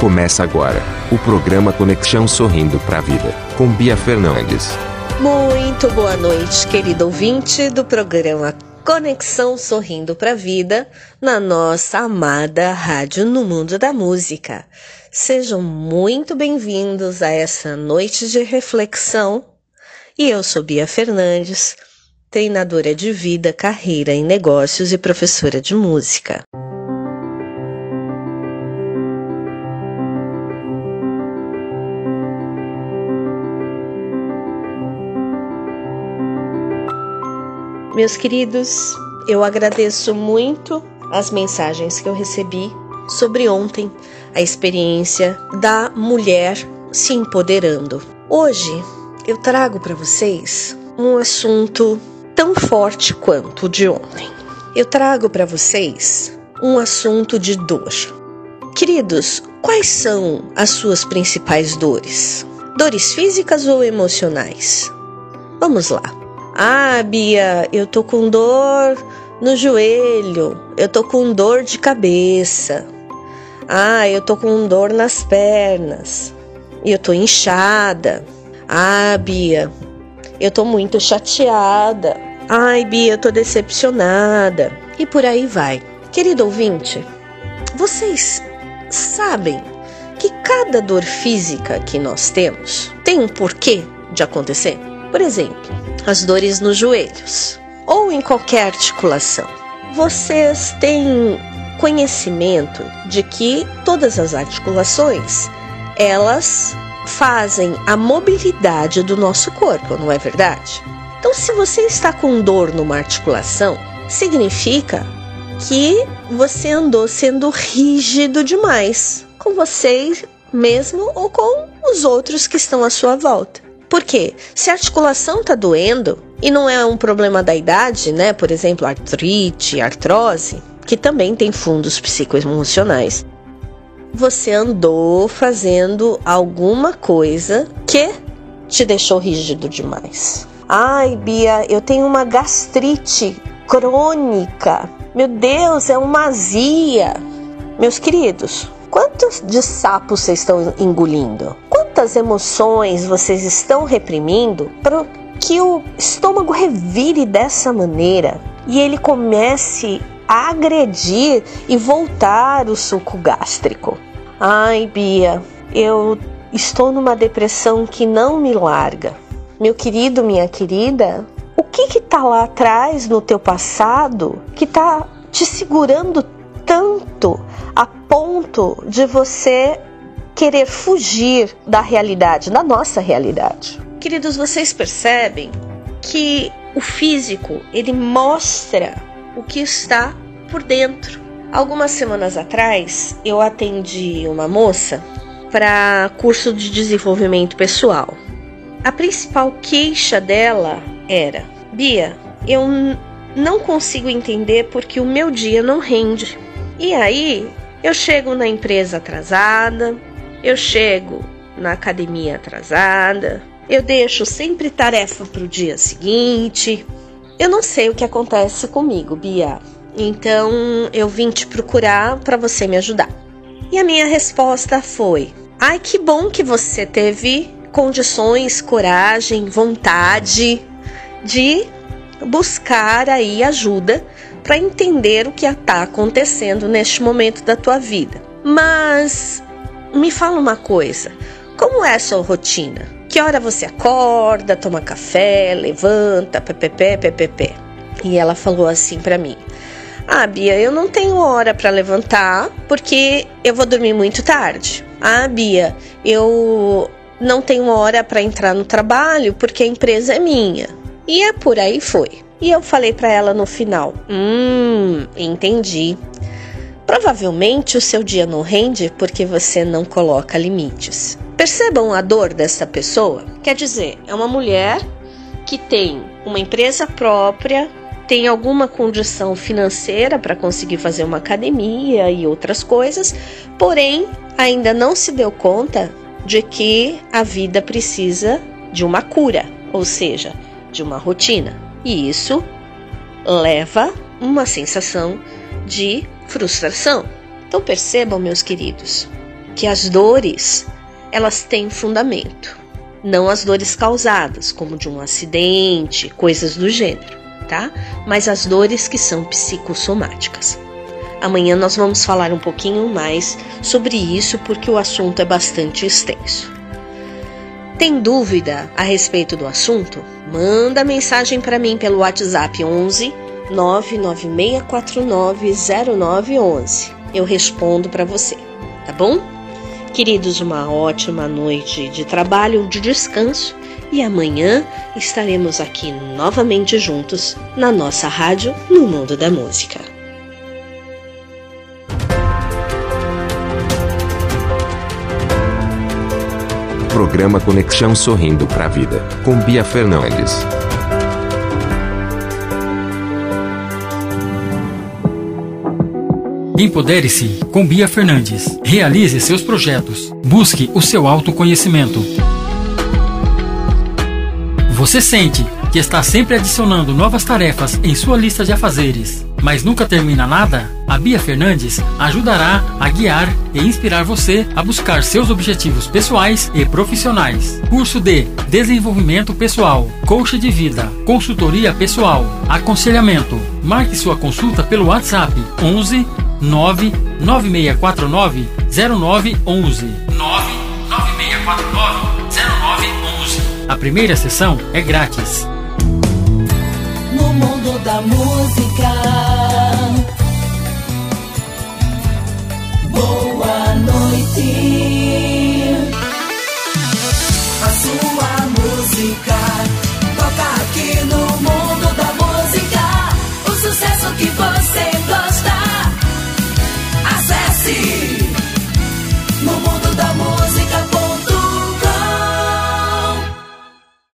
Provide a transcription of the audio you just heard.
Começa agora o programa Conexão Sorrindo para a Vida, com Bia Fernandes. Muito boa noite, querido ouvinte do programa Conexão Sorrindo para a Vida, na nossa amada Rádio no Mundo da Música. Sejam muito bem-vindos a essa noite de reflexão. E eu sou Bia Fernandes, treinadora de vida, carreira em negócios e professora de música. Meus queridos, eu agradeço muito as mensagens que eu recebi sobre ontem, a experiência da mulher se empoderando. Hoje eu trago para vocês um assunto tão forte quanto o de ontem. Eu trago para vocês um assunto de dor. Queridos, quais são as suas principais dores? Dores físicas ou emocionais? Vamos lá. Ah, Bia, eu tô com dor no joelho, eu tô com dor de cabeça. Ah, eu tô com dor nas pernas. Eu tô inchada. Ah, Bia, eu tô muito chateada. Ai, Bia, eu tô decepcionada. E por aí vai. Querido ouvinte, vocês sabem que cada dor física que nós temos tem um porquê de acontecer? Por exemplo, as dores nos joelhos ou em qualquer articulação. Vocês têm conhecimento de que todas as articulações elas fazem a mobilidade do nosso corpo, não é verdade? Então, se você está com dor numa articulação, significa que você andou sendo rígido demais com você mesmo ou com os outros que estão à sua volta. Por quê? Se a articulação está doendo e não é um problema da idade, né? Por exemplo, artrite, artrose, que também tem fundos psicoemocionais. Você andou fazendo alguma coisa que te deixou rígido demais. Ai, Bia, eu tenho uma gastrite crônica. Meu Deus, é uma azia. Meus queridos, quantos de sapos vocês estão engolindo? quantas emoções vocês estão reprimindo para que o estômago revire dessa maneira e ele comece a agredir e voltar o suco gástrico. Ai, Bia, eu estou numa depressão que não me larga. Meu querido, minha querida, o que que tá lá atrás no teu passado que tá te segurando tanto a ponto de você querer fugir da realidade, da nossa realidade. Queridos, vocês percebem que o físico ele mostra o que está por dentro. Algumas semanas atrás eu atendi uma moça para curso de desenvolvimento pessoal. A principal queixa dela era: Bia, eu não consigo entender porque o meu dia não rende. E aí eu chego na empresa atrasada, eu chego na academia atrasada, eu deixo sempre tarefa para o dia seguinte. Eu não sei o que acontece comigo, Bia. Então eu vim te procurar para você me ajudar. E a minha resposta foi: Ai, que bom que você teve condições, coragem, vontade de buscar aí ajuda para entender o que está acontecendo neste momento da tua vida. Mas me fala uma coisa: como é a sua rotina? Que hora você acorda, toma café, levanta, ppp, ppp? E ela falou assim para mim: Ah, Bia, eu não tenho hora para levantar porque eu vou dormir muito tarde. Ah, Bia, eu não tenho hora para entrar no trabalho porque a empresa é minha. E é por aí foi. E eu falei para ela no final: Hum, entendi. Provavelmente o seu dia não rende porque você não coloca limites. Percebam a dor dessa pessoa? Quer dizer, é uma mulher que tem uma empresa própria, tem alguma condição financeira para conseguir fazer uma academia e outras coisas, porém ainda não se deu conta de que a vida precisa de uma cura, ou seja, de uma rotina. E isso leva uma sensação de frustração. Então percebam, meus queridos, que as dores, elas têm fundamento. Não as dores causadas, como de um acidente, coisas do gênero, tá? Mas as dores que são psicossomáticas. Amanhã nós vamos falar um pouquinho mais sobre isso porque o assunto é bastante extenso. Tem dúvida a respeito do assunto? Manda mensagem para mim pelo WhatsApp 11 996490911. Eu respondo para você, tá bom? Queridos, uma ótima noite de trabalho, de descanso e amanhã estaremos aqui novamente juntos na nossa rádio no Mundo da Música. Programa Conexão Sorrindo para a Vida, com Bia Fernandes. Empodere-se com Bia Fernandes. Realize seus projetos. Busque o seu autoconhecimento. Você sente que está sempre adicionando novas tarefas em sua lista de afazeres, mas nunca termina nada? A Bia Fernandes ajudará a guiar e inspirar você a buscar seus objetivos pessoais e profissionais. Curso de Desenvolvimento Pessoal, Coach de Vida, Consultoria Pessoal, Aconselhamento. Marque sua consulta pelo WhatsApp 11 99649 0911. 99649 0911. A primeira sessão é grátis. No mundo da música.